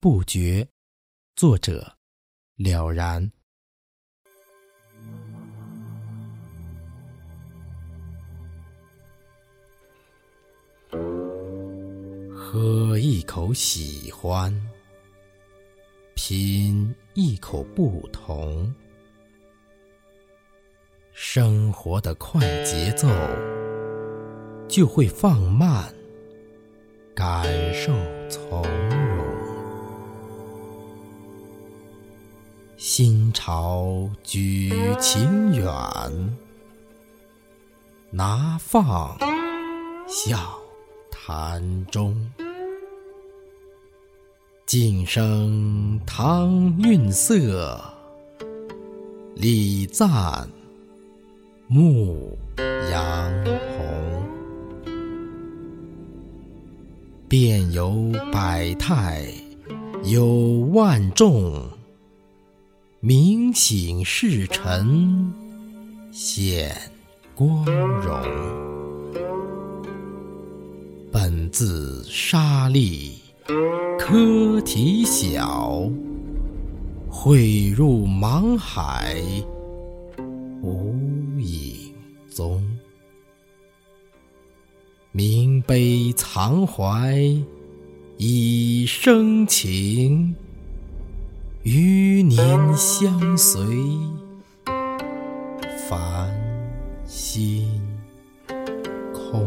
不觉，作者了然。喝一口喜欢，品一口不同。生活的快节奏，就会放慢，感受从心潮举情远，拿放笑谈中。静声堂韵色，礼赞牧羊红。变有百态，有万众。明醒世尘显光荣，本自沙砾颗体小，汇入茫海无影踪。明悲藏怀以生情。相随，凡心空。